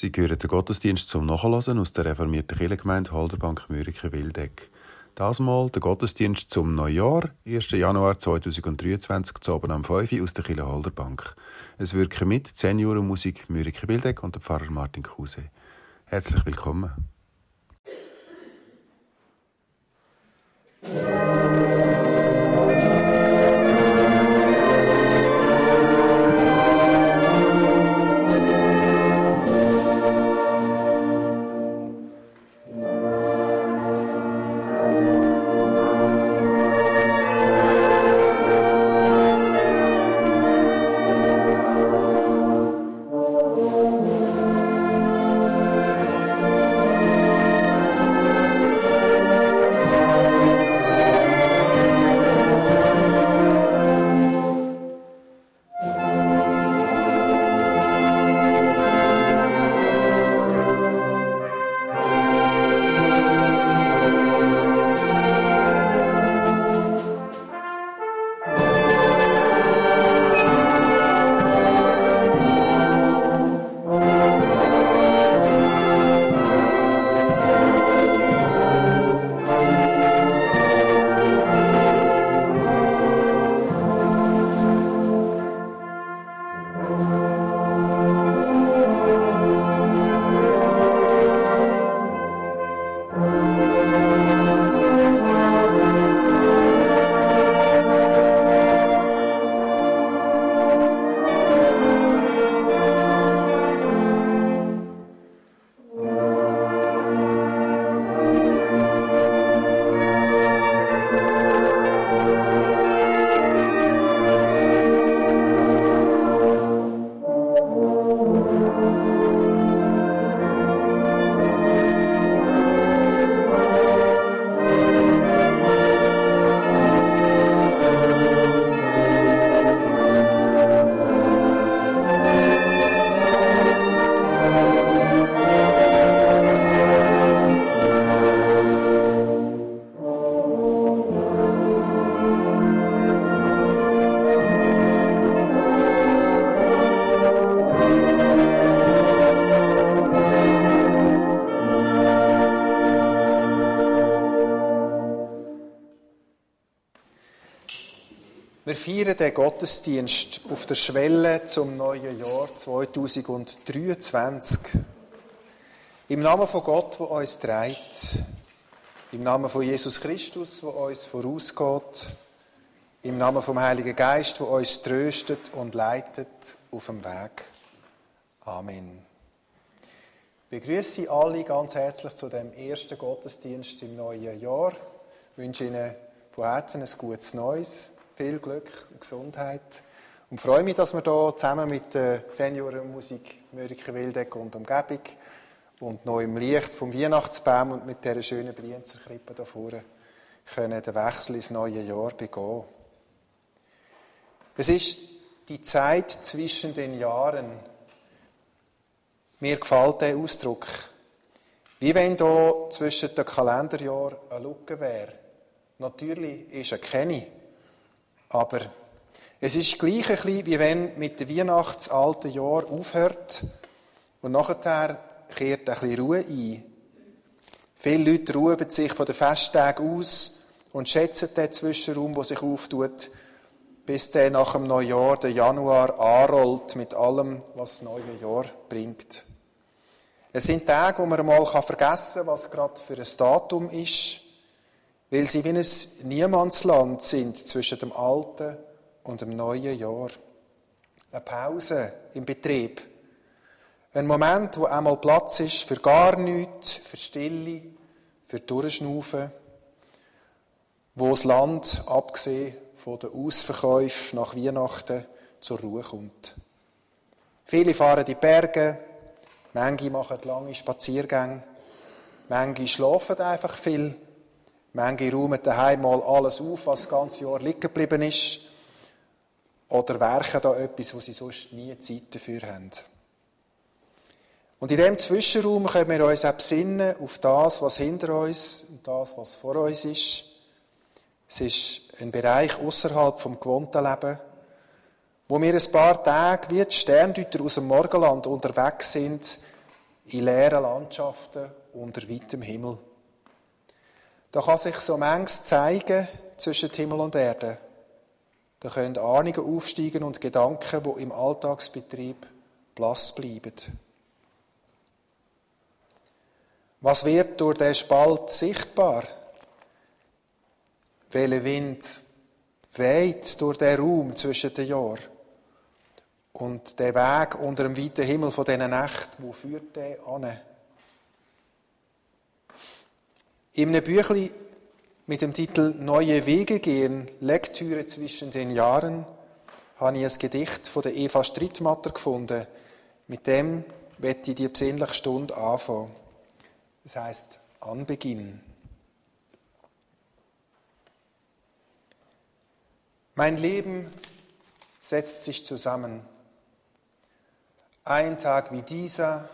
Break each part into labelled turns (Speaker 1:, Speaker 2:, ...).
Speaker 1: Sie hören den Gottesdienst zum Nachhören aus der reformierten Kirchengemeinde Holderbank Mürike Wildeck. Das Mal der Gottesdienst zum Neujahr, 1. Januar 2023, zu oben am 5 Uhr aus der Kirche Holderbank. Es wirken mit Seniorenmusik Mürike Wildeck und der Pfarrer Martin Kruse. Herzlich willkommen.
Speaker 2: Feiern den Gottesdienst auf der Schwelle zum neuen Jahr 2023. Im Namen von Gott, der uns trägt. Im Namen von Jesus Christus, der uns vorausgeht. Im Namen vom Heiligen Geist, der uns tröstet und leitet auf dem Weg. Amen. Ich begrüße alle ganz herzlich zu dem ersten Gottesdienst im neuen Jahr. Ich wünsche Ihnen von Herzen ein gutes Neues viel Glück und Gesundheit. Und freue mich, dass wir hier zusammen mit der Seniorenmusik Mörike Wildeck und Umgebung und noch im Licht vom Weihnachtsbaum und mit dieser schönen Brienzer Krippe da vorne können den Wechsel ins neue Jahr begehen. Es ist die Zeit zwischen den Jahren. Mir gefällt der Ausdruck. Wie wenn da zwischen den Kalenderjahren eine Lücke wäre. Natürlich ist er keine. Aber es ist gleich ein bisschen, wie wenn mit dem Weihnachtsalten Jahr aufhört und nachher kehrt ein bisschen Ruhe ein. Viele Leute ruhen sich von den Festtagen aus und schätzen den Zwischenraum, der sich auftut, bis der nach dem Neujahr, der Januar, anrollt mit allem, was das neue Jahr bringt. Es sind Tage, wo man mal vergessen kann, was gerade für ein Datum ist weil sie wie ein Niemandsland sind zwischen dem alten und dem neuen Jahr. Eine Pause im Betrieb. Ein Moment, wo einmal Platz ist für gar nichts, für Stille, für Durchschnaufen, wo das Land, abgesehen von den Ausverkäufen nach Weihnachten, zur Ruhe kommt. Viele fahren die Berge, manche machen lange Spaziergänge, manche schlafen einfach viel Manche räumen daheim mal alles auf, was das ganze Jahr liegen geblieben ist. Oder werken da etwas, wo sie sonst nie Zeit dafür haben. Und in diesem Zwischenraum können wir uns auch besinnen auf das, was hinter uns und das, was vor uns ist. Es ist ein Bereich außerhalb vom gewohnten Leben, wo wir ein paar Tage wie die Sterndeuter aus dem Morgenland unterwegs sind, in leeren Landschaften unter weitem Himmel. Da kann sich so manches zeigen zwischen Himmel und Erde. Da können Ahnungen aufsteigen und Gedanken, wo im Alltagsbetrieb blass bleiben. Was wird durch den Spalt sichtbar? Welcher Wind weht durch den Raum zwischen den Jahren? Und der Weg unter dem weiten Himmel von diesen Nächten, wo führt der an? In einem Büchlein mit dem Titel Neue Wege gehen, Lektüre zwischen den Jahren, habe ich ein Gedicht von der Eva Strittmatter gefunden. Mit dem werde ich die besinnliche Stunde anfangen. Das heißt Anbeginn. Mein Leben setzt sich zusammen. Ein Tag wie dieser,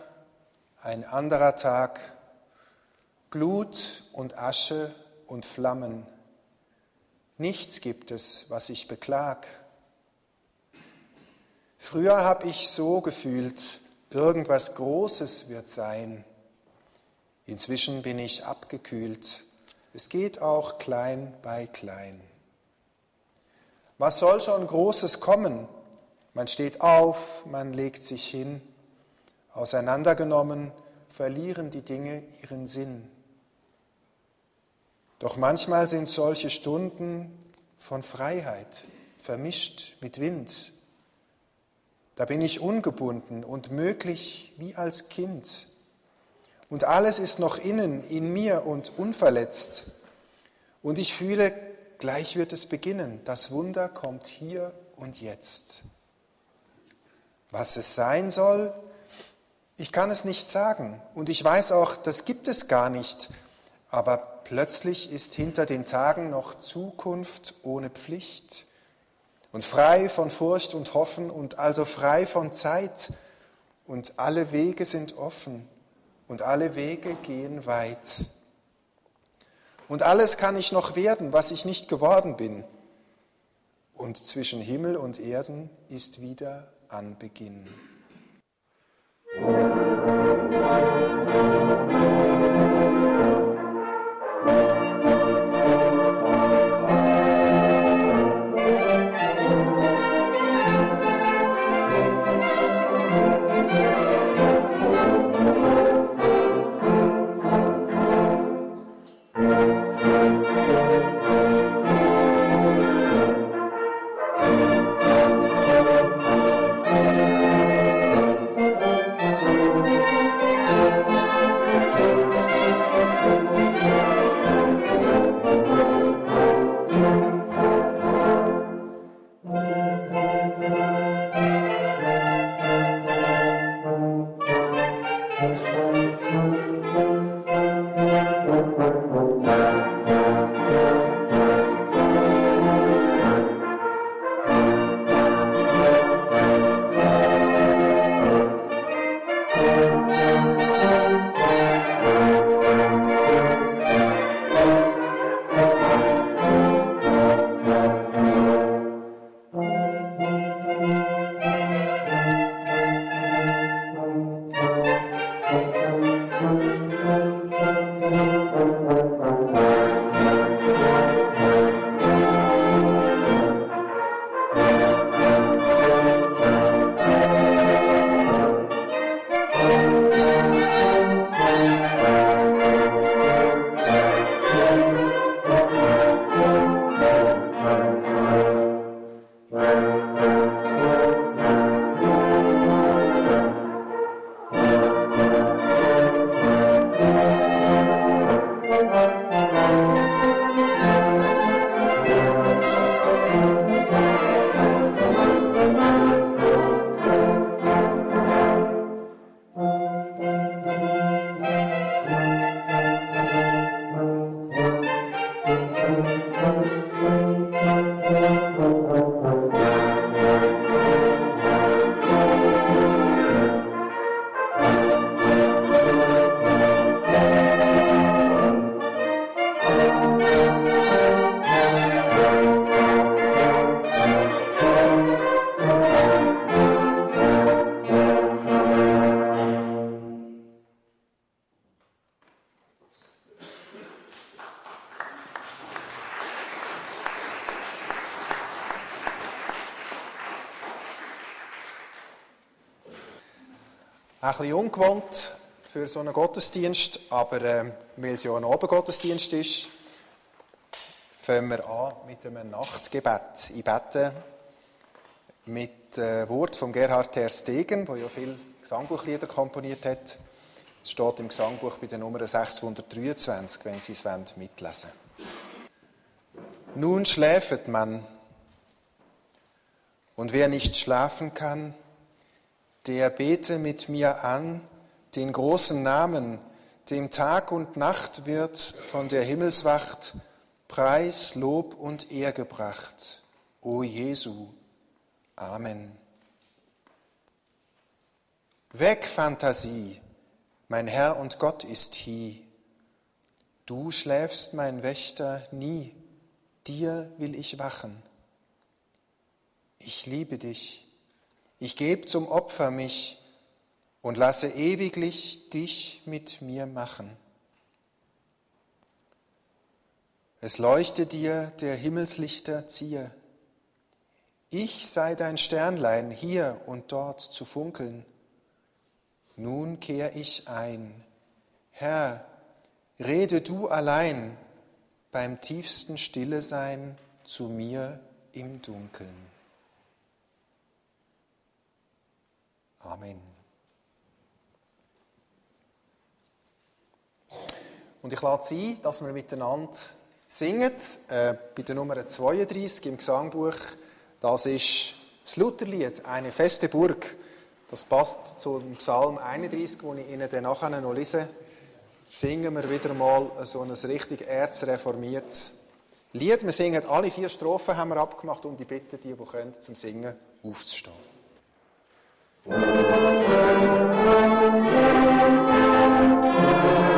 Speaker 2: ein anderer Tag, Glut und Asche und Flammen. Nichts gibt es, was ich beklag. Früher habe ich so gefühlt, irgendwas Großes wird sein. Inzwischen bin ich abgekühlt. Es geht auch klein bei klein. Was soll schon Großes kommen? Man steht auf, man legt sich hin. Auseinandergenommen verlieren die Dinge ihren Sinn. Doch manchmal sind solche Stunden von Freiheit vermischt mit Wind. Da bin ich ungebunden und möglich wie als Kind. Und alles ist noch innen, in mir und unverletzt. Und ich fühle, gleich wird es beginnen. Das Wunder kommt hier und jetzt. Was es sein soll, ich kann es nicht sagen. Und ich weiß auch, das gibt es gar nicht. Aber plötzlich ist hinter den Tagen noch Zukunft ohne Pflicht und frei von Furcht und Hoffen und also frei von Zeit. Und alle Wege sind offen und alle Wege gehen weit. Und alles kann ich noch werden, was ich nicht geworden bin. Und zwischen Himmel und Erden ist wieder Anbeginn. Ein bisschen ungewohnt für so einen Gottesdienst, aber äh, weil es ja ein Abendgottesdienst ist, fangen wir an mit einem Nachtgebet. Ich bete mit äh, Wort von Gerhard Ter Stegen, der ja viele Gesangbuchlieder komponiert hat. Es steht im Gesangbuch bei der Nummer 623, wenn Sie es wollen, mitlesen Nun schläfet man, und wer nicht schlafen kann, der bete mit mir an den großen Namen, dem Tag und Nacht wird von der Himmelswacht Preis, Lob und Ehr gebracht. O Jesu. Amen. Weg, Fantasie, mein Herr und Gott ist hie. Du schläfst, mein Wächter, nie, dir will ich wachen. Ich liebe dich ich gebe zum Opfer mich und lasse ewiglich dich mit mir machen. Es leuchte dir der Himmelslichter ziehe. Ich sei dein Sternlein hier und dort zu funkeln. Nun kehr ich ein. Herr, rede du allein beim tiefsten Stille sein zu mir im Dunkeln. Amen. Und ich lade Sie ein, dass wir miteinander singen, äh, bei der Nummer 32 im Gesangbuch. Das ist das Lutherlied, eine feste Burg. Das passt zum Psalm 31, den ich Ihnen dann nachher noch lese. Singen wir wieder mal so ein richtig erzreformiertes Lied. Wir singen alle vier Strophen, haben wir abgemacht, und ich bitte die, die können, zum Singen aufzustehen. Thank you.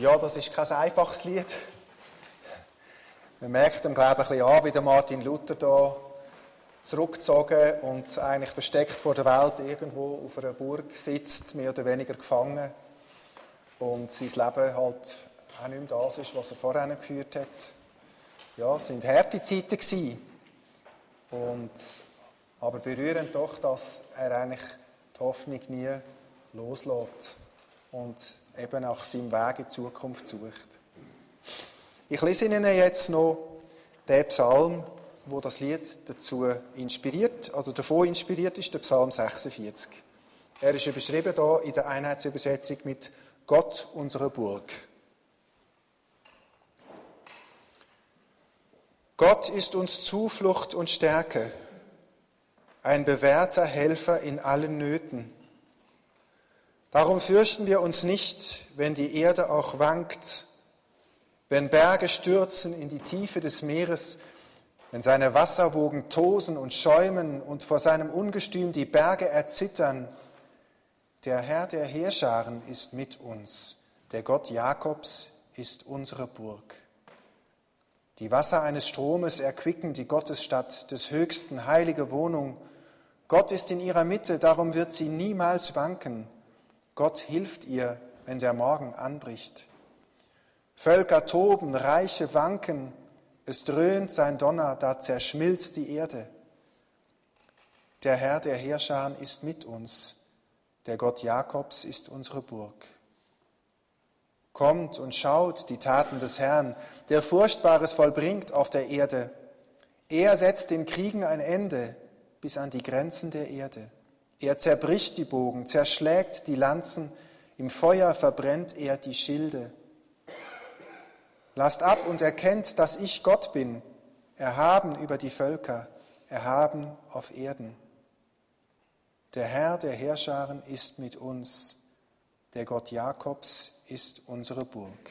Speaker 2: Ja, das ist kein einfaches Lied. Man merkt dem Glauben ein bisschen an, wie der Martin Luther da zurückgezogen und eigentlich versteckt vor der Welt irgendwo auf einer Burg sitzt, mehr oder weniger gefangen und sein Leben halt auch nicht mehr das ist, was er vorher geführt hat. Ja, es sind harte Zeiten gewesen. Und, aber berührend doch, dass er eigentlich die Hoffnung nie loslässt und eben nach seinem Weg in die Zukunft sucht. Ich lese Ihnen jetzt noch den Psalm, wo das Lied dazu inspiriert, also davon inspiriert ist, der Psalm 46. Er ist überschrieben da in der Einheitsübersetzung mit Gott unsere Burg. Gott ist uns Zuflucht und Stärke, ein bewährter Helfer in allen Nöten. Darum fürchten wir uns nicht, wenn die Erde auch wankt, wenn Berge stürzen in die Tiefe des Meeres, wenn seine Wasserwogen tosen und schäumen und vor seinem Ungestüm die Berge erzittern. Der Herr der Heerscharen ist mit uns, der Gott Jakobs ist unsere Burg. Die Wasser eines Stromes erquicken die Gottesstadt des Höchsten, heilige Wohnung. Gott ist in ihrer Mitte, darum wird sie niemals wanken. Gott hilft ihr, wenn der Morgen anbricht. Völker toben, Reiche wanken, es dröhnt sein Donner, da zerschmilzt die Erde. Der Herr der Heerscharen ist mit uns, der Gott Jakobs ist unsere Burg. Kommt und schaut die Taten des Herrn, der Furchtbares vollbringt auf der Erde. Er setzt den Kriegen ein Ende bis an die Grenzen der Erde. Er zerbricht die Bogen, zerschlägt die Lanzen, im Feuer verbrennt er die Schilde. Lasst ab und erkennt, dass ich Gott bin, erhaben über die Völker, erhaben auf Erden. Der Herr der Herrscharen ist mit uns, der Gott Jakobs ist unsere Burg.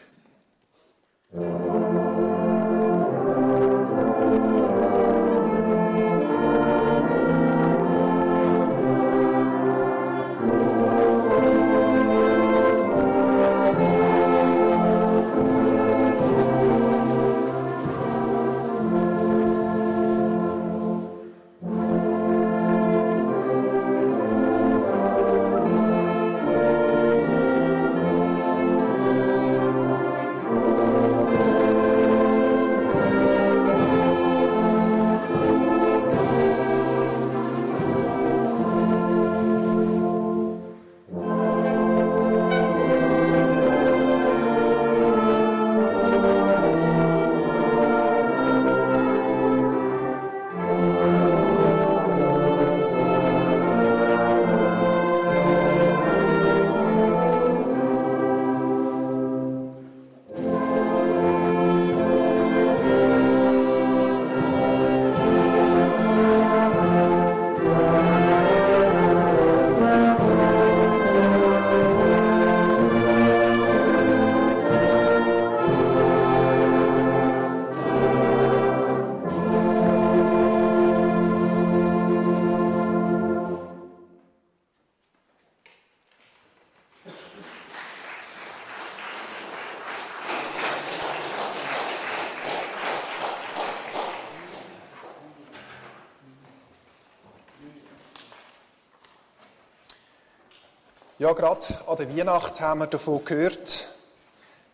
Speaker 2: Ja, gerade an der Weihnacht haben wir davon gehört,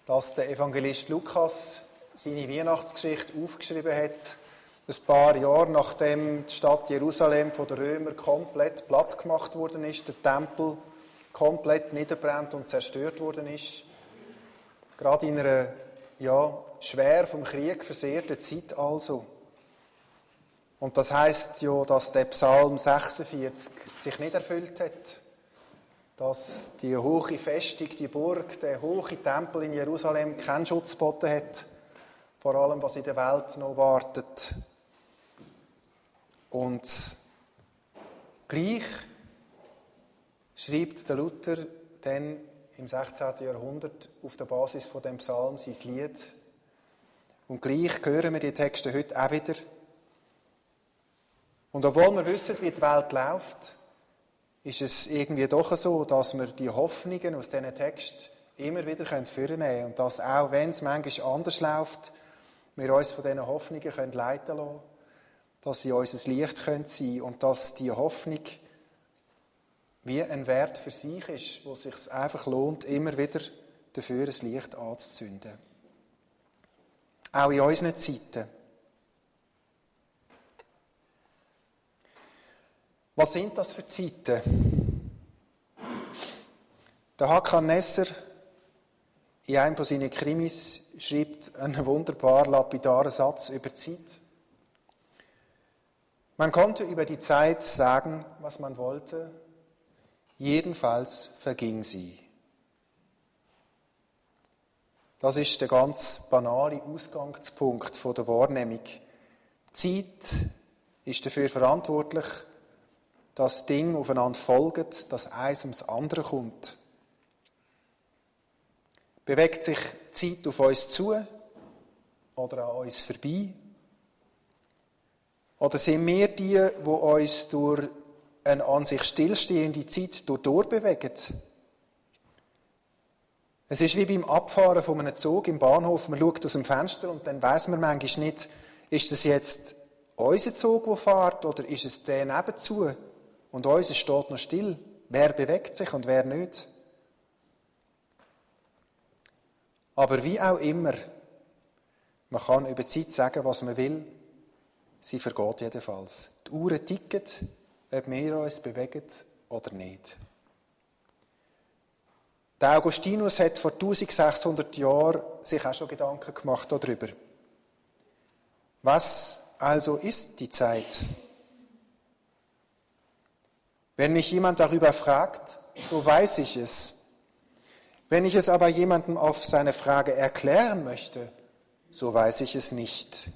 Speaker 2: dass der Evangelist Lukas seine Weihnachtsgeschichte aufgeschrieben hat, ein paar Jahre nachdem die Stadt Jerusalem von den Römern komplett platt gemacht worden ist, der Tempel komplett niederbrennt und zerstört worden ist. Gerade in einer ja, schwer vom Krieg versehrten Zeit also. Und das heißt ja, dass der Psalm 46 sich nicht erfüllt hat dass die hohe Festung, die Burg, der hohe Tempel in Jerusalem keinen Schutz geboten hat, vor allem was in der Welt noch wartet. Und gleich schreibt der Luther dann im 16. Jahrhundert auf der Basis von dem Psalm sein Lied. Und gleich hören wir die Texte heute auch wieder. Und obwohl wir wissen, wie die Welt läuft, ist es irgendwie doch so, dass wir die Hoffnungen aus diesen Text immer wieder vornehmen können. Und dass auch, wenn es manchmal anders läuft, wir uns von diesen Hoffnungen können leiten lassen dass sie unser Licht sein können und dass die Hoffnung wie ein Wert für sich ist, wo es sich einfach lohnt, immer wieder dafür ein Licht anzuzünden. Auch in unseren Zeiten. Was sind das für Zeiten? Der Hakan Nesser in einem von seinen Krimis schreibt einen wunderbar lapidaren Satz über Zeit. Man konnte über die Zeit sagen, was man wollte, jedenfalls verging sie. Das ist der ganz banale Ausgangspunkt der Wahrnehmung. Zeit ist dafür verantwortlich, dass Dinge aufeinander folgen, dass eins ums andere kommt. Bewegt sich die Zeit auf uns zu oder an uns vorbei? Oder sind wir die, die uns durch eine an sich stillstehende Zeit durchbewegen? Es ist wie beim Abfahren von einem Zug im Bahnhof. Man schaut aus dem Fenster und dann weiß man manchmal nicht, ist das jetzt unser Zug, der fährt, oder ist es der nebenzu? Und unser steht noch still. Wer bewegt sich und wer nicht? Aber wie auch immer, man kann über die Zeit sagen, was man will. Sie vergeht jedenfalls. Die Uhren ticken, ob wir uns bewegen oder nicht. Der Augustinus hat vor 1600 Jahren sich auch schon Gedanken gemacht darüber. Was also ist die Zeit? Wenn mich jemand darüber fragt, so weiß ich es. Wenn ich es aber jemandem auf seine Frage erklären möchte, so weiß ich es nicht.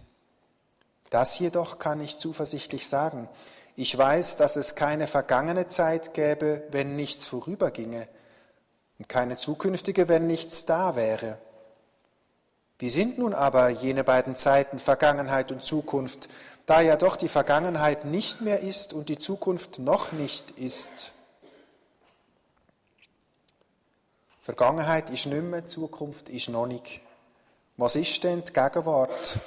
Speaker 2: Das jedoch kann ich zuversichtlich sagen. Ich weiß, dass es keine vergangene Zeit gäbe, wenn nichts vorüberginge, und keine zukünftige, wenn nichts da wäre. Wie sind nun aber jene beiden Zeiten Vergangenheit und Zukunft, da ja doch die Vergangenheit nicht mehr ist und die Zukunft noch nicht ist? Vergangenheit ist nicht mehr, Zukunft ist noch nicht. Was ist denn die Gegenwart?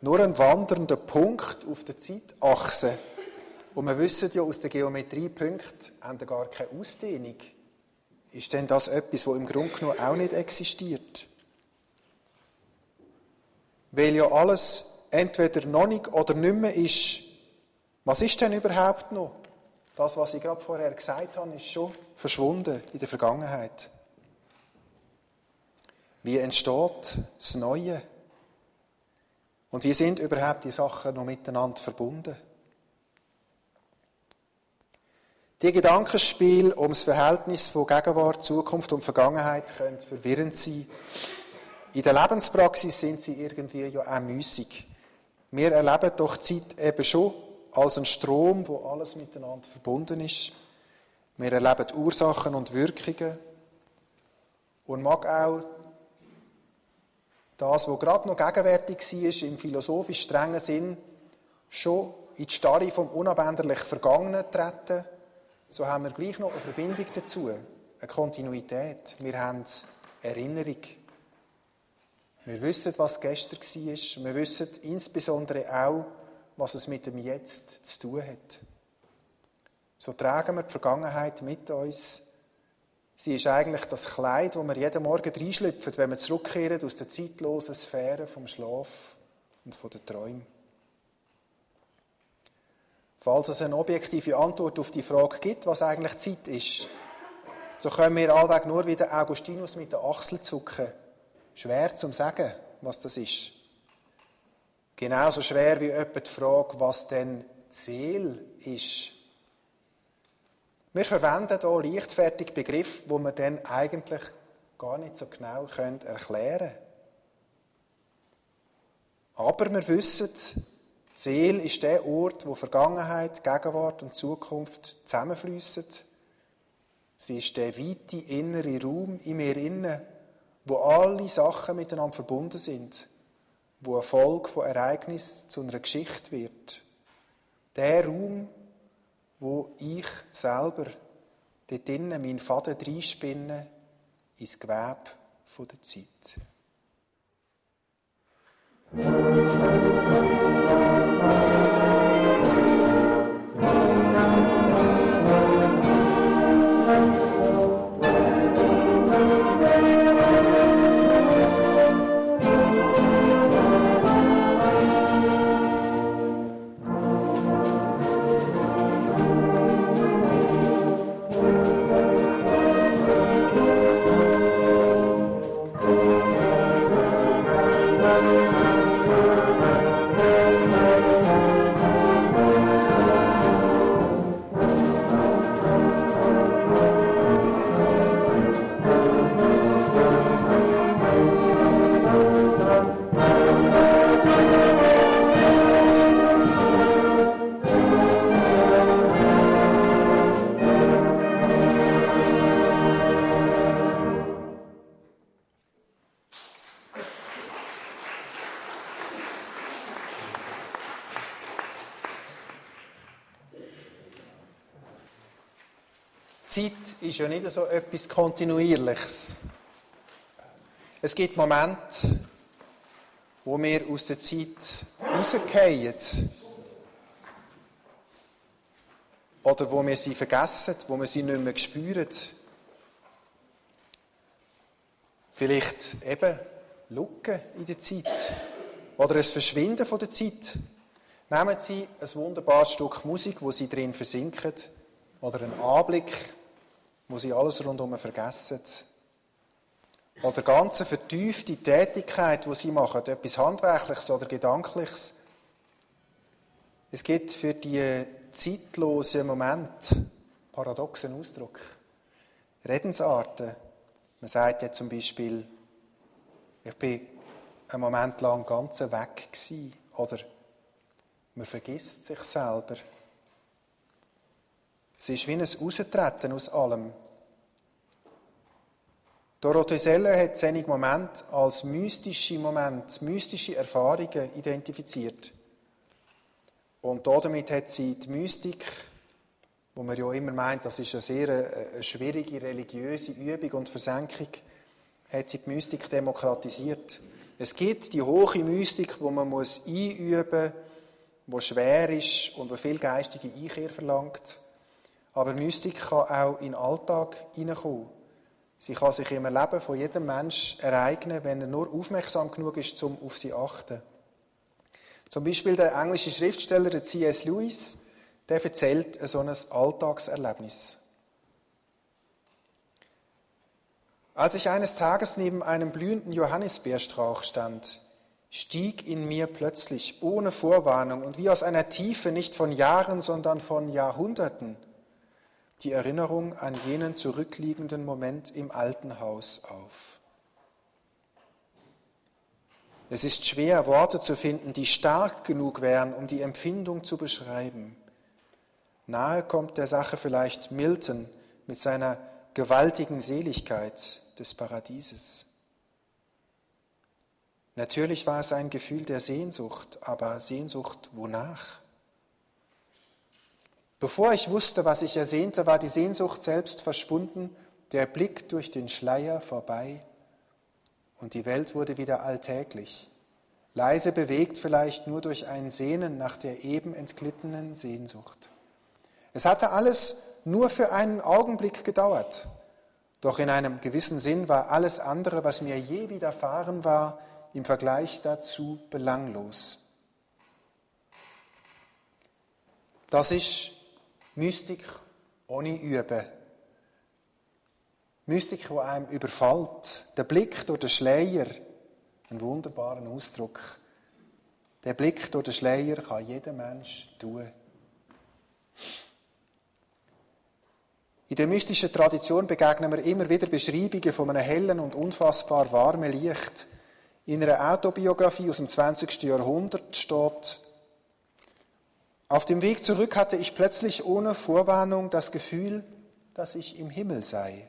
Speaker 2: Nur ein wandernder Punkt auf der Zeitachse. Und wir wissen ja aus der Geometrie, Punkte haben gar keine Ausdehnung. Ist denn das etwas, wo im Grunde genommen auch nicht existiert? Weil ja alles entweder noch nicht oder nicht mehr ist. Was ist denn überhaupt noch? Das, was ich gerade vorher gesagt habe, ist schon verschwunden in der Vergangenheit. Wie entsteht das Neue? Und wie sind überhaupt die Sachen noch miteinander verbunden? Die Gedankenspiel ums Verhältnis von Gegenwart, Zukunft und Vergangenheit können verwirrend sein. In der Lebenspraxis sind sie irgendwie ja auch müßig. Wir erleben doch Zeit eben schon als ein Strom, wo alles miteinander verbunden ist. Wir erleben Ursachen und Wirkungen und mag auch das, was gerade noch gegenwärtig war, im philosophisch strengen Sinn, schon in die Starre vom unabänderlich Vergangenen treten, so haben wir gleich noch eine Verbindung dazu, eine Kontinuität. Wir haben Erinnerung. Wir wissen, was gestern war. Wir wissen insbesondere auch, was es mit dem Jetzt zu tun hat. So tragen wir die Vergangenheit mit uns Sie ist eigentlich das Kleid, das wir jeden Morgen reinschlüpfen, wenn wir zurückkehren aus der zeitlosen Sphäre vom Schlaf und von den Träumen. Falls es eine objektive Antwort auf die Frage gibt, was eigentlich Zeit ist, so können wir allweg nur wieder Augustinus mit der Achsel zucken. Schwer zu sagen, was das ist. Genauso schwer wie etwa die Frage, was denn Ziel ist. Wir verwenden hier leichtfertig Begriffe, wo wir dann eigentlich gar nicht so genau erklären können. Aber wir wissen, Ziel ist der Ort, wo Vergangenheit, Gegenwart und Zukunft zusammenfließen. Sie ist der weite innere Raum in mir innen, wo alle Sachen miteinander verbunden sind, wo ein Folge von Ereignissen zu einer Geschichte wird. Der Raum, wo ich selber dort drinnen meinen Faden reinspinne ins Gewebe der Zeit. Zeit ist ja nicht so etwas Kontinuierliches. Es gibt Momente, wo wir aus der Zeit rausgehen. Oder wo wir sie vergessen, wo wir sie nicht mehr spüren. Vielleicht eben Lücken in der Zeit. Oder ein Verschwinden von der Zeit. Nehmen Sie ein wunderbares Stück Musik, wo Sie drin versinken. Oder einen Anblick, wo sie alles rundherum vergessen. Oder ganze vertiefte Tätigkeit, wo sie machen, etwas Handwerkliches oder Gedankliches. Es gibt für die zeitlosen Momente paradoxen Ausdruck. Redensarten. Man sagt ja zum Beispiel, ich bin einen Moment lang ganz weg gewesen. Oder man vergisst sich selber. Es ist wie ein Austreten aus allem. Dorothee Seller hat seine Momente als mystische Momente, mystische Erfahrungen identifiziert. Und damit hat sie die Mystik, wo man ja immer meint, das ist eine sehr äh, schwierige religiöse Übung und Versenkung, hat sie die Mystik demokratisiert. Es gibt die hohe Mystik, wo man muss einüben muss, wo schwer ist und wo viel geistige Einkehr verlangt. Aber Mystik kann auch in den Alltag hineinkommen. Sie kann sich im Leben von jedem Menschen ereignen, wenn er nur aufmerksam genug ist, um auf sie zu achten. Zum Beispiel der englische Schriftsteller C.S. Lewis, der erzählt so ein Alltagserlebnis. Als ich eines Tages neben einem blühenden Johannisbeerstrauch stand, stieg in mir plötzlich ohne Vorwarnung und wie aus einer Tiefe nicht von Jahren, sondern von Jahrhunderten die Erinnerung an jenen zurückliegenden Moment im alten Haus auf. Es ist schwer, Worte zu finden, die stark genug wären, um die Empfindung zu beschreiben. Nahe kommt der Sache vielleicht Milton mit seiner gewaltigen Seligkeit des Paradieses. Natürlich war es ein Gefühl der Sehnsucht, aber Sehnsucht wonach? Bevor ich wusste, was ich ersehnte, war die Sehnsucht selbst verschwunden, der Blick durch den Schleier vorbei und die Welt wurde wieder alltäglich, leise bewegt vielleicht nur durch ein Sehnen nach der eben entglittenen Sehnsucht. Es hatte alles nur für einen Augenblick gedauert, doch in einem gewissen Sinn war alles andere, was mir je widerfahren war, im Vergleich dazu belanglos. Das ist Mystik ohne Üben. Mystik, die einem überfällt. Der Blick durch den Schleier, ein wunderbarer Ausdruck. Der Blick durch den Schleier kann jeder Mensch tun. In der mystischen Tradition begegnen wir immer wieder Beschreibungen von einem hellen und unfassbar warmen Licht. In einer Autobiografie aus dem 20. Jahrhundert steht, auf dem Weg zurück hatte ich plötzlich ohne Vorwarnung das Gefühl, dass ich im Himmel sei.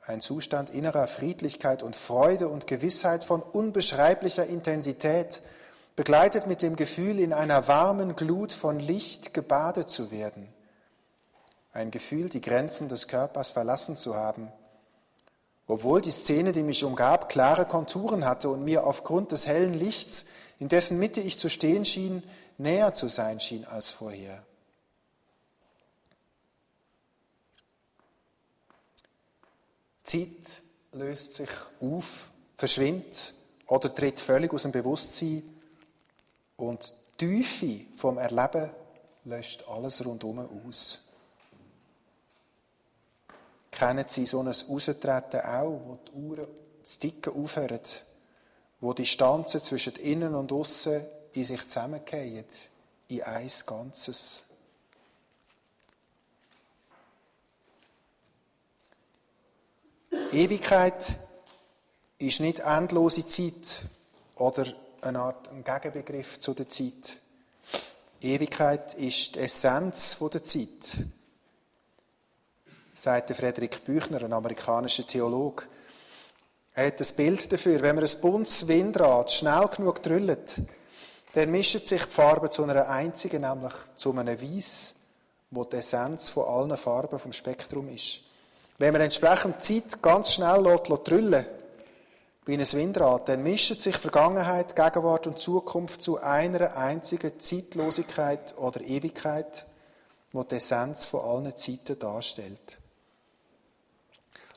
Speaker 2: Ein Zustand innerer Friedlichkeit und Freude und Gewissheit von unbeschreiblicher Intensität, begleitet mit dem Gefühl, in einer warmen Glut von Licht gebadet zu werden. Ein Gefühl, die Grenzen des Körpers verlassen zu haben obwohl die Szene, die mich umgab, klare Konturen hatte und mir aufgrund des hellen Lichts, in dessen Mitte ich zu stehen schien, näher zu sein schien als vorher. Zeit löst sich auf, verschwindet oder tritt völlig aus dem Bewusstsein und die Tiefe vom Erleben löscht alles rundum aus. Kennen Sie so ein Austreten auch, wo die Uhren zu dicken aufhören, wo die Distanzen zwischen innen und außen in sich zusammengehen, in eins Ganzes? Ewigkeit ist nicht endlose Zeit oder eine Art ein Gegenbegriff zu der Zeit. Ewigkeit ist die Essenz der Zeit, sagt Friedrich Büchner, ein amerikanischer Theologe. Er hat ein Bild dafür. Wenn man ein buntes Windrad schnell genug drüllt, dann mischen sich die Farben zu einer einzigen, nämlich zu einem Weiß, wo die Essenz von allen Farben vom Spektrum ist. Wenn man entsprechend Zeit ganz schnell lässt, lässt drüllen, wie ein Windrad, dann mischen sich Vergangenheit, Gegenwart und Zukunft zu einer einzigen Zeitlosigkeit oder Ewigkeit, die die Essenz von allen Zeiten darstellt.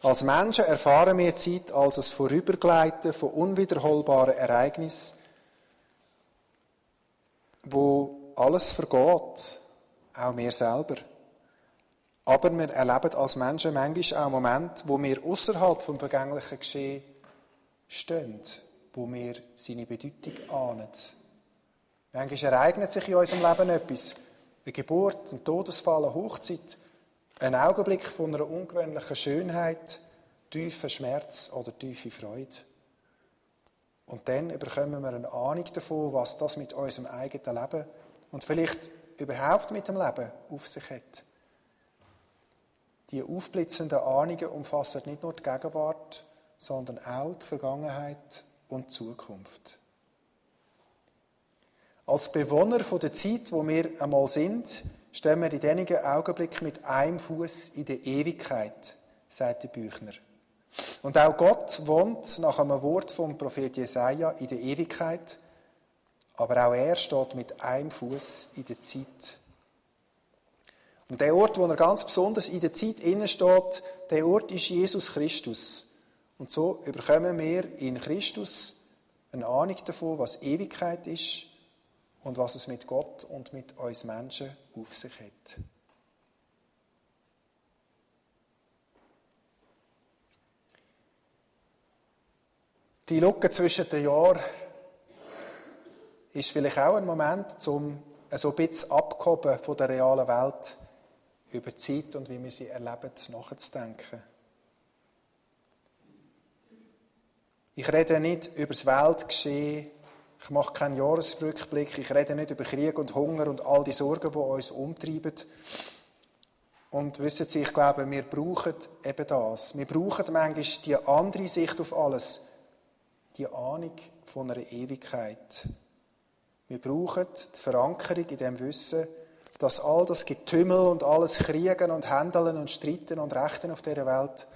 Speaker 2: Als Menschen erfahren wir Zeit als ein Vorübergleiten von unwiederholbaren Ereignissen, wo alles vergeht, auch wir selber. Aber wir erleben als Menschen manchmal auch Momente, wo wir außerhalb vom vergänglichen Geschehen stehen, wo wir seine Bedeutung ahnen. Manchmal ereignet sich in unserem Leben etwas, eine Geburt, ein Todesfall, eine Hochzeit, ein Augenblick von einer ungewöhnlichen Schönheit, tiefen Schmerz oder tiefe Freude. Und dann bekommen wir eine Ahnung davon, was das mit unserem eigenen Leben und vielleicht überhaupt mit dem Leben auf sich hat. Die aufblitzenden Ahnungen umfassen nicht nur die Gegenwart, sondern auch die Vergangenheit und die Zukunft. Als Bewohner der Zeit, wo wir einmal sind, stehen wir in diesen Augenblick mit einem Fuß in der Ewigkeit, sagt der Büchner. Und auch Gott wohnt nach einem Wort vom Prophet Jesaja in der Ewigkeit, aber auch er steht mit einem Fuß in der Zeit. Und der Ort, wo er ganz besonders in der Zeit innen steht, der Ort ist Jesus Christus. Und so überkommen wir in Christus eine Ahnung davon, was Ewigkeit ist und was es mit Gott und mit uns Menschen auf sich hat. Die Lücke zwischen den Jahren ist vielleicht auch ein Moment, um ein bisschen abgehoben von der realen Welt über die Zeit und wie wir sie erleben, nachzudenken. Ich rede nicht über das Weltgeschehen, ich mache keinen Jahresrückblick, ich rede nicht über Krieg und Hunger und all die Sorgen, die uns umtreiben. Und wissen Sie, ich glaube, wir brauchen eben das. Wir brauchen manchmal die andere Sicht auf alles, die Ahnung von einer Ewigkeit. Wir brauchen die Verankerung in dem Wissen, dass all das Getümmel und alles Kriegen und Händeln und Streiten und Rechten auf dieser Welt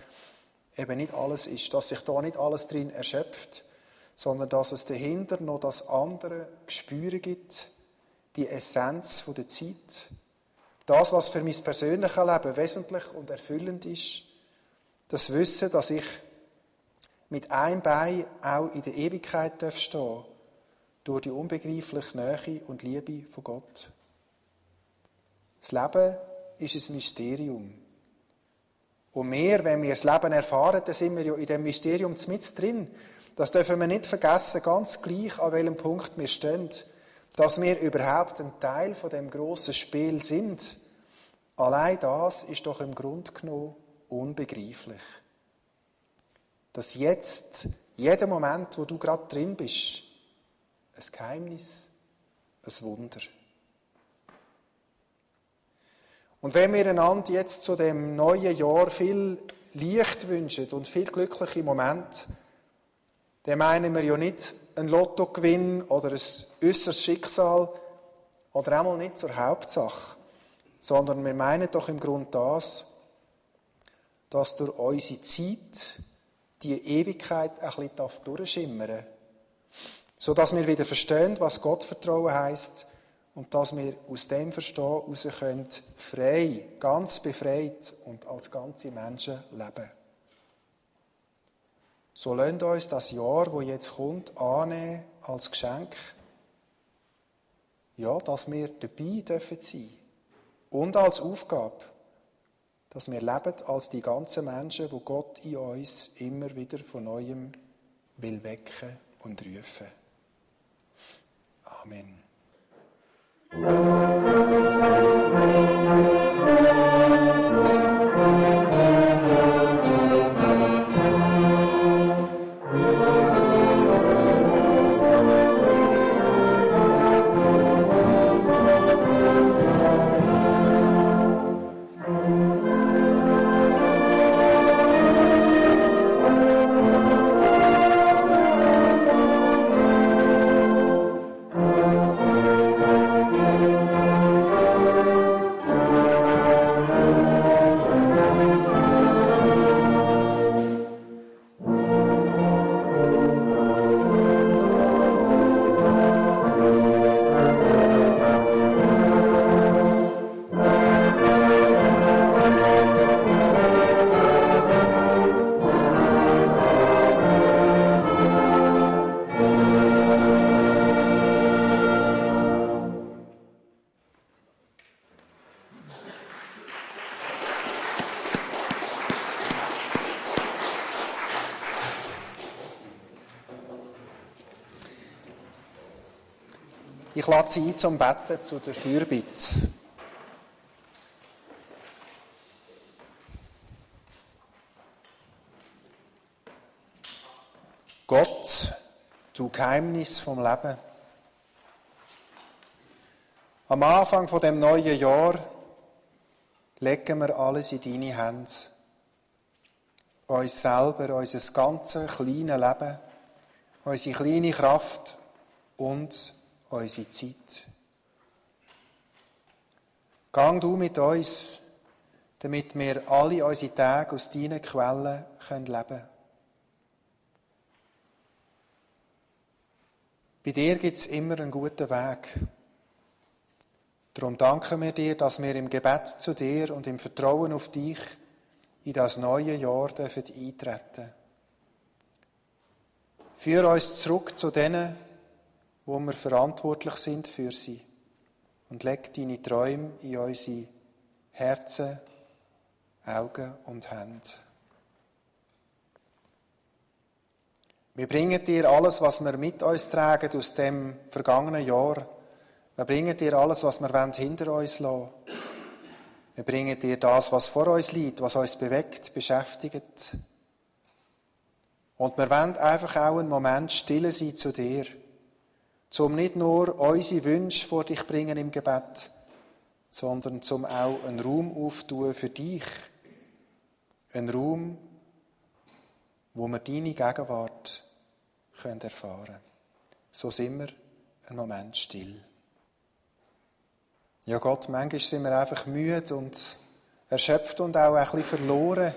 Speaker 2: eben nicht alles ist, dass sich da nicht alles drin erschöpft, sondern dass es dahinter noch das andere Gespüre gibt, die Essenz der Zeit, das, was für mein persönliches Leben wesentlich und erfüllend ist, das Wissen, dass ich mit einem Bein auch in der Ewigkeit stehen darf, durch die unbegreifliche Nähe und Liebe von Gott. Das Leben ist ein Mysterium. Und wir, wenn wir das Leben erfahren, dann sind wir ja in dem Mysterium mit drin. Das dürfen wir nicht vergessen, ganz gleich an welchem Punkt wir stehen, dass wir überhaupt ein Teil von dem großen Spiel sind. Allein das ist doch im Grunde genommen unbegreiflich. Dass jetzt, jeder Moment, wo du gerade drin bist, ein Geheimnis, ein Wunder. Und wenn wir einander jetzt zu dem neuen Jahr viel Licht wünschen und viel glückliche Momente, dann meinen wir ja nicht ein Lottogewinn oder ein äußeres Schicksal oder einmal nicht zur Hauptsache, sondern wir meinen doch im Grunde das, dass durch unsere Zeit die Ewigkeit ein bisschen durchschimmern darf. Sodass wir wieder verstehen, was Gottvertrauen heißt und dass wir aus dem Verstehen heraus können, frei, ganz befreit und als ganze Menschen leben. So lasst uns das Jahr, wo jetzt kommt, annehmen als Geschenk. Ja, dass wir dabei dürfen sein. Und als Aufgabe, dass wir leben als die ganzen Menschen, wo Gott in uns immer wieder von neuem will wecken und rufen. Amen. Sie ein zum Betten zu der Fürbitte. Gott, du Geheimnis vom Leben. Am Anfang von dem neuen Jahr legen wir alles in deine Hände. Uns selber, unser ganzes kleines Leben, unsere kleine Kraft und unsere Zeit. Gang du mit uns, damit wir alle unsere Tage aus deinen Quellen leben können. Bei dir gibt es immer einen guten Weg. Darum danken wir dir, dass wir im Gebet zu dir und im Vertrauen auf dich in das neue Jahr dürfen eintreten. Führ uns zurück zu denen, wo wir verantwortlich sind für sie. Und leg deine Träume in unsere Herzen, Augen und Hände. Wir bringen dir alles, was wir mit uns tragen aus dem vergangenen Jahr. Wir bringen dir alles, was wir hinter uns lassen Wir bringen dir das, was vor uns liegt, was uns bewegt, beschäftigt. Und wir wollen einfach auch einen Moment stille sein zu dir zum nicht nur unsere Wünsche vor dich bringen im Gebet, sondern zum auch einen Raum auftun für dich. Ein Raum, wo wir deine Gegenwart können erfahren So sind wir einen Moment still. Ja Gott, manchmal sind wir einfach müde und erschöpft und auch ein bisschen verloren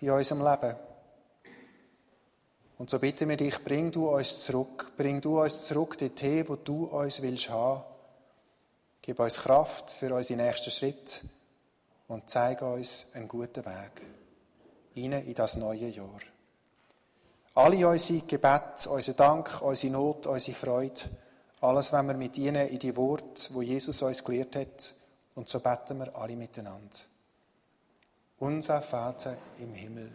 Speaker 2: in unserem Leben. Und so bitten wir dich, bring du uns zurück, bring du uns zurück dorthin, wo du uns willst haben. Gib uns Kraft für unseren nächsten Schritt und zeige uns einen guten Weg hinein in das neue Jahr. Alle unsere Gebete, unser Dank, unsere Not, unsere Freude, alles wenn wir mit ihnen in die Worte, wo Jesus uns gelehrt hat, und so beten wir alle miteinander. Unser Vater im Himmel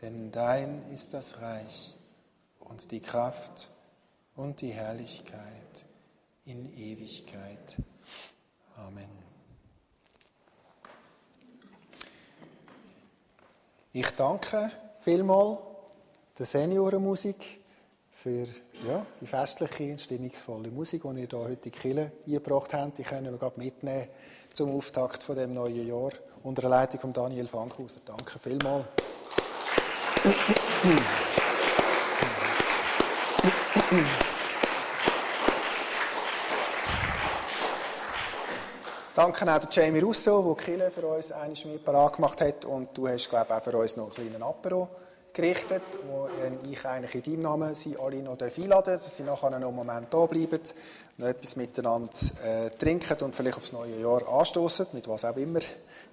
Speaker 2: denn dein ist das Reich und die Kraft und die Herrlichkeit in Ewigkeit. Amen. Ich danke vielmal der Seniorenmusik, für ja, die festliche stimmungsvolle Musik, die ihr hier heute in die Kirche eingebracht habt. Die können wir gerade mitnehmen zum Auftakt von dem neuen Jahr unter der Leitung von Daniel Fankhauser. Danke vielmals. Danke auch Jamie Russo, der Kille für uns einmal mit parat gemacht hat. Und du hast, glaube ich, auch für uns noch einen kleinen Apero gerichtet, wo ich eigentlich in deinem Namen sie alle noch einladen dass sie nachher noch einen Moment da bleiben, noch etwas miteinander äh, trinken und vielleicht aufs neue Jahr anstoßen, mit was auch immer.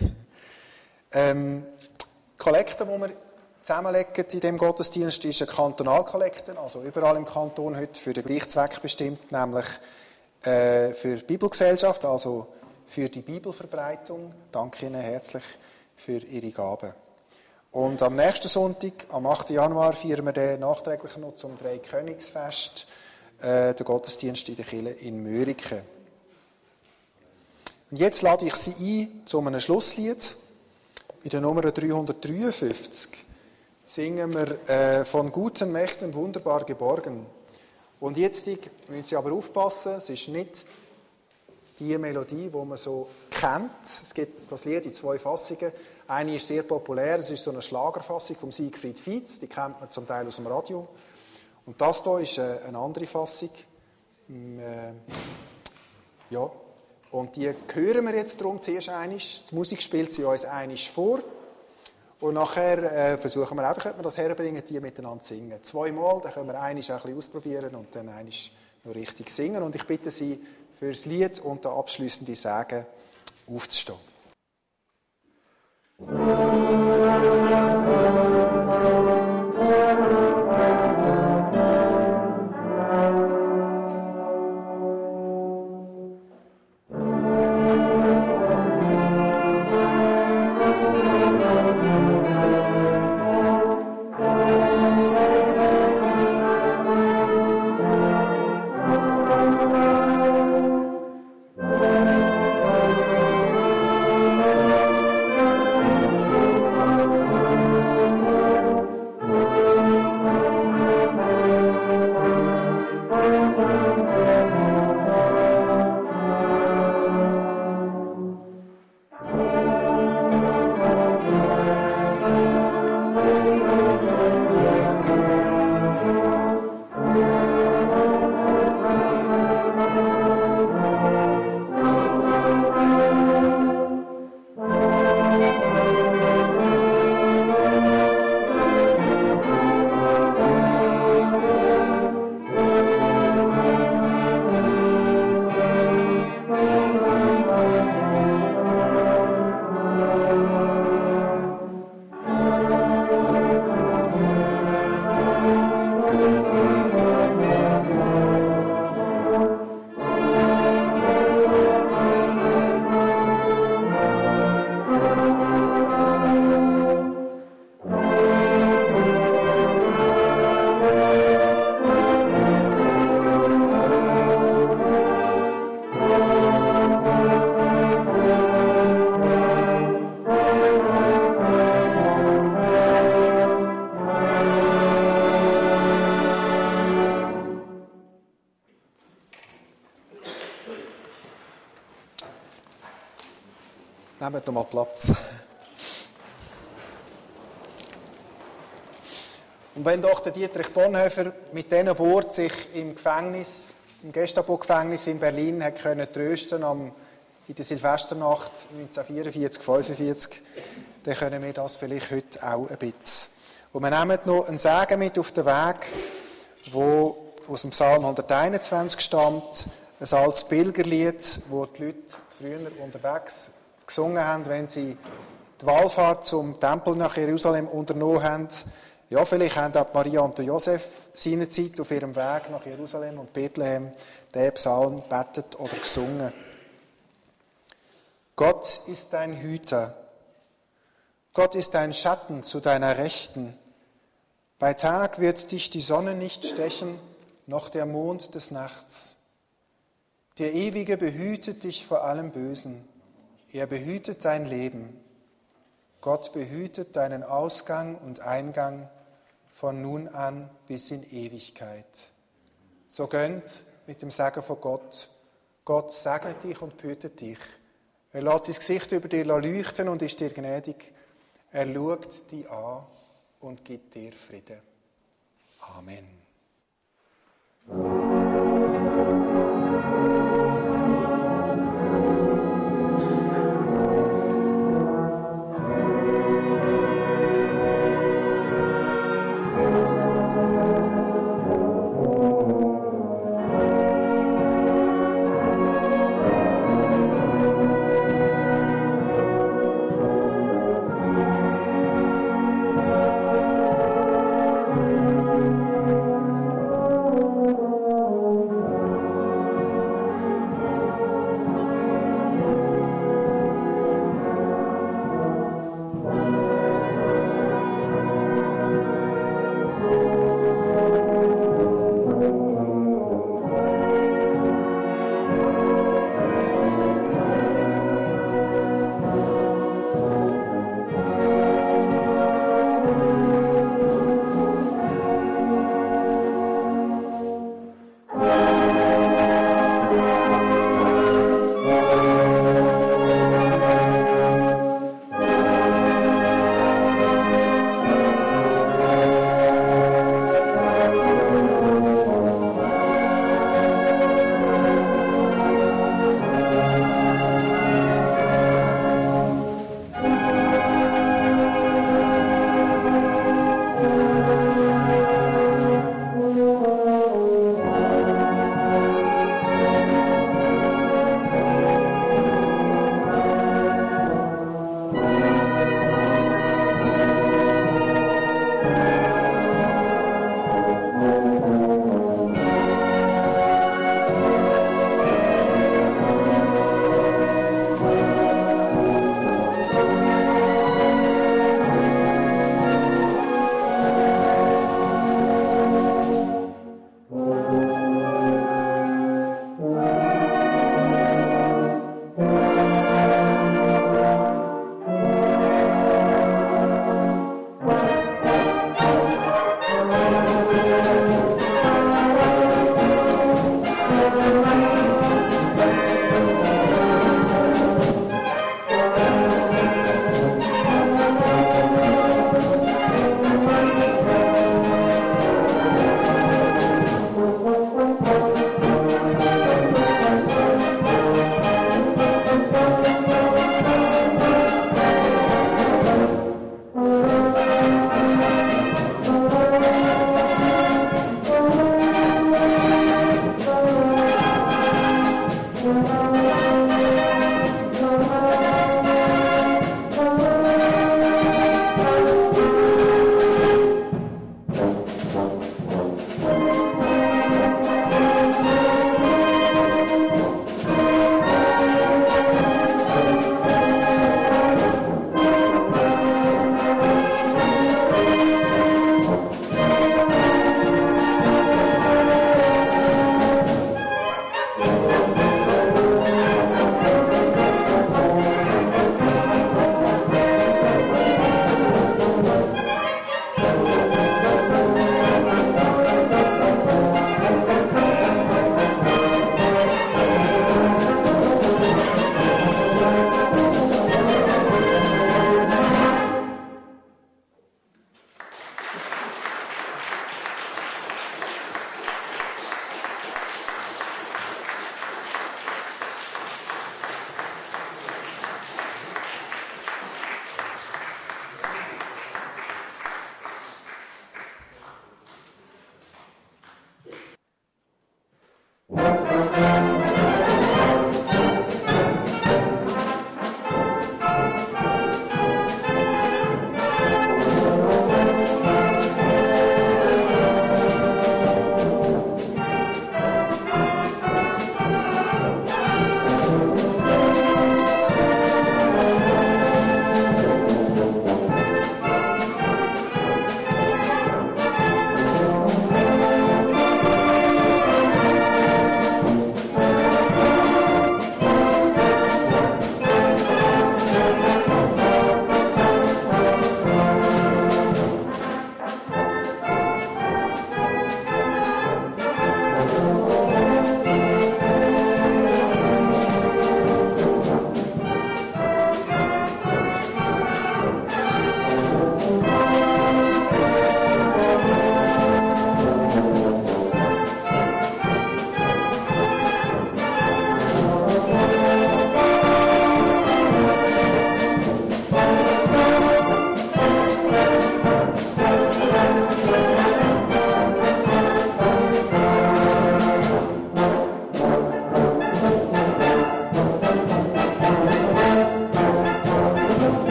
Speaker 2: ähm, die Kollekte, die wir zusammenlegen in diesem Gottesdienst, ist eine Kantonalkollekte, also überall im Kanton heute für den gleichen Zweck bestimmt, nämlich äh, für die Bibelgesellschaft, also für die Bibelverbreitung. Danke Ihnen herzlich für Ihre Gaben. Und am nächsten Sonntag, am 8. Januar, feiern wir dann nachträglich noch zum Dreikönigsfest äh, den Gottesdienst in der Kirche in Mörike. Und jetzt lade ich Sie ein zu einem Schlusslied. In der Nummer 353 singen wir äh, von guten Mächten wunderbar geborgen. Und jetzt müssen Sie aber aufpassen, es ist nicht die Melodie, die man so kennt. Es gibt das Lied in zwei Fassungen. Eine ist sehr populär, es ist so eine Schlagerfassung von Siegfried Fietz, die kennt man zum Teil aus dem Radio. Und das hier ist äh, eine andere Fassung. Mm, äh, ja, und die hören wir jetzt darum zuerst einmal. Die Musik spielt sie uns einmal vor. Und nachher äh, versuchen wir einfach, ob wir das herbringen, die miteinander singen. Zweimal, dann können wir einmal ein ausprobieren und dann einmal noch richtig singen. Und ich bitte Sie, für das Lied und der abschließende Sagen aufzustehen. Nehmt doch mal Platz. Und wenn doch der Dietrich Bonhoeffer mit diesen Worten sich im Gefängnis, im Gestapo-Gefängnis in Berlin hat können trösten am, in der Silvesternacht 1944, 1945, dann können wir das vielleicht heute auch ein bisschen. Und wir nehmen noch einen Segen mit auf den Weg, wo aus dem Psalm 121 stammt, ein altes Pilgerlied, wo die Leute früher unterwegs gesungen haben, wenn sie die Wallfahrt zum Tempel nach Jerusalem unternommen haben. Ja, vielleicht haben auch Maria und Josef seinerzeit auf ihrem Weg nach Jerusalem und Bethlehem den Psalm betet oder gesungen. Gott ist dein Hüter. Gott ist dein Schatten zu deiner Rechten. Bei Tag wird dich die Sonne nicht stechen, noch der Mond des Nachts. Der Ewige behütet dich vor allem Bösen. Er behütet dein Leben. Gott behütet deinen Ausgang und Eingang von nun an bis in Ewigkeit. So gönnt mit dem Segen von Gott. Gott segnet dich und behütet dich. Er lässt sein Gesicht über dir leuchten und ist dir gnädig. Er schaut dich an und gibt dir Frieden. Amen.